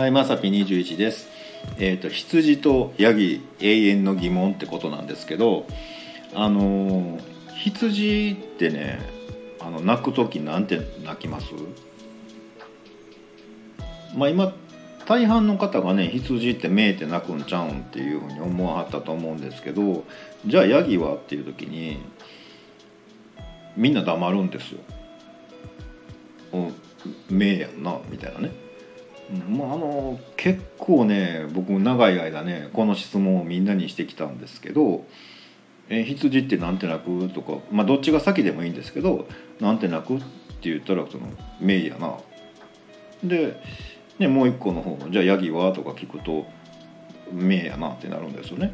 はい、まさぴ21です。えっ、と羊とヤギ永遠の疑問ってことなんですけど、あのー羊ってね、あの泣く時なんて泣きます？まあ今大半の方がね羊って目って泣くんちゃうんっていうふうに思わはったと思うんですけど、じゃあヤギはっていう時にみんな黙るんですよ。お目やんなみたいなね。まあ、あの結構ね僕長い間ねこの質問をみんなにしてきたんですけど「え羊ってなんて鳴く?」とか、まあ、どっちが先でもいいんですけど「なんて鳴く?」って言ったらその「メイやな」で、ね、もう一個の方「じゃあヤギは?」とか聞くと「メイやな」ってなるんですよね。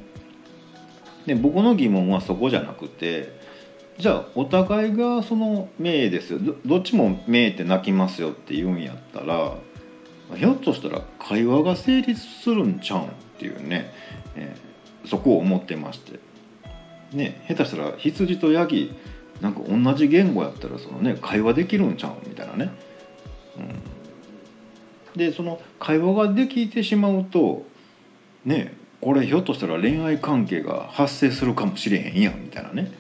で僕の疑問はそこじゃなくてじゃあお互いがその「メイですよ」どどっちも「メイって鳴きますよ」って言うんやったらひょっとしたら会話が成立するんちゃうんっていうね、えーそこを思ってまして。ね下手したら羊とヤギなんか同じ言語やったらそのね会話できるんちゃうんみたいなね、うん、でその会話ができてしまうとねこれひょっとしたら恋愛関係が発生するかもしれへんやんみたいなね、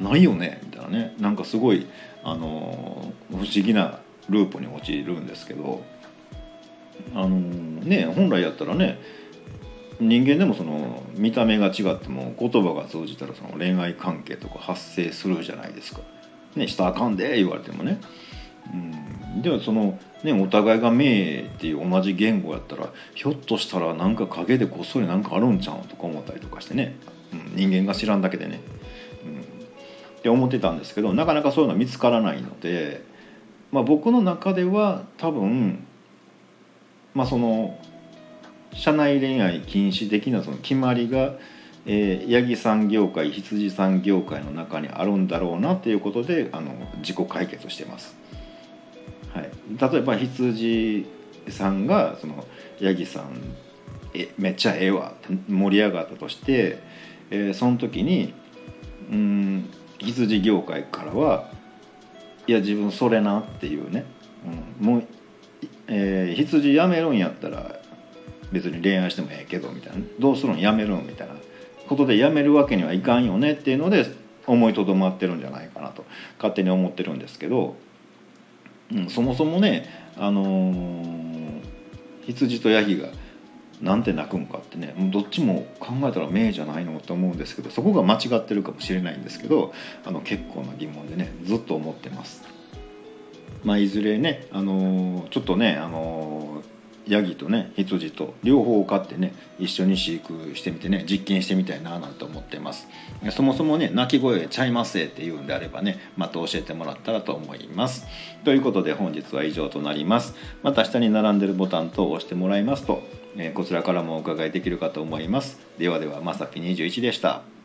うん、ないよねみたいなね。なんかすごいあのー不思議なループに陥るんですけどあのね本来やったらね人間でもその見た目が違っても言葉が通じたらその恋愛関係とか発生するじゃないですか。ね、したあかんで言われてもね。うん、ではその、ね、お互いが「名」っていう同じ言語やったらひょっとしたらなんか陰でこっそりなんかあるんちゃうとか思ったりとかしてね、うん、人間が知らんだけでね、うん、って思ってたんですけどなかなかそういうのは見つからないので、まあ、僕の中では多分まあその社内恋愛禁止的なその決まりが、えー、ヤギ産業界羊産業界の中にあるんだろうなっていうことであの自己解決してます。はい、例えば羊さんがそのヤギさんえめっちゃええわって盛り上がったとして、えーその時にうん羊業界からはいや自分それなっていうね、うん、もう、えー羊やめるんやったら別に恋愛してもええけどみたいな。どうするんやめるんみたいなことでやめるわけにはいかんよねっていうので思いとどまってるんじゃないかなと。勝手に思ってるんですけど、うん、そもそもねあのー羊とヤギがなんて泣くんかってねもうどっちも考えたら名じゃないのと思うんですけどそこが間違ってるかもしれないんですけどあの結構な疑問でねずっと思ってます。まあ、いずれね、あのーちょっとね、あのーヤギとね羊と両方を飼ってね一緒に飼育してみてね実験してみたいななんて思ってます。そもそもね鳴き声ちゃいますえっていうんであればねまた教えてもらったらと思います。ということで本日は以上となります。また下に並んでるボタンと押してもらいますと、えーこちらからもお伺いできるかと思います。ではではまさぴ21でした。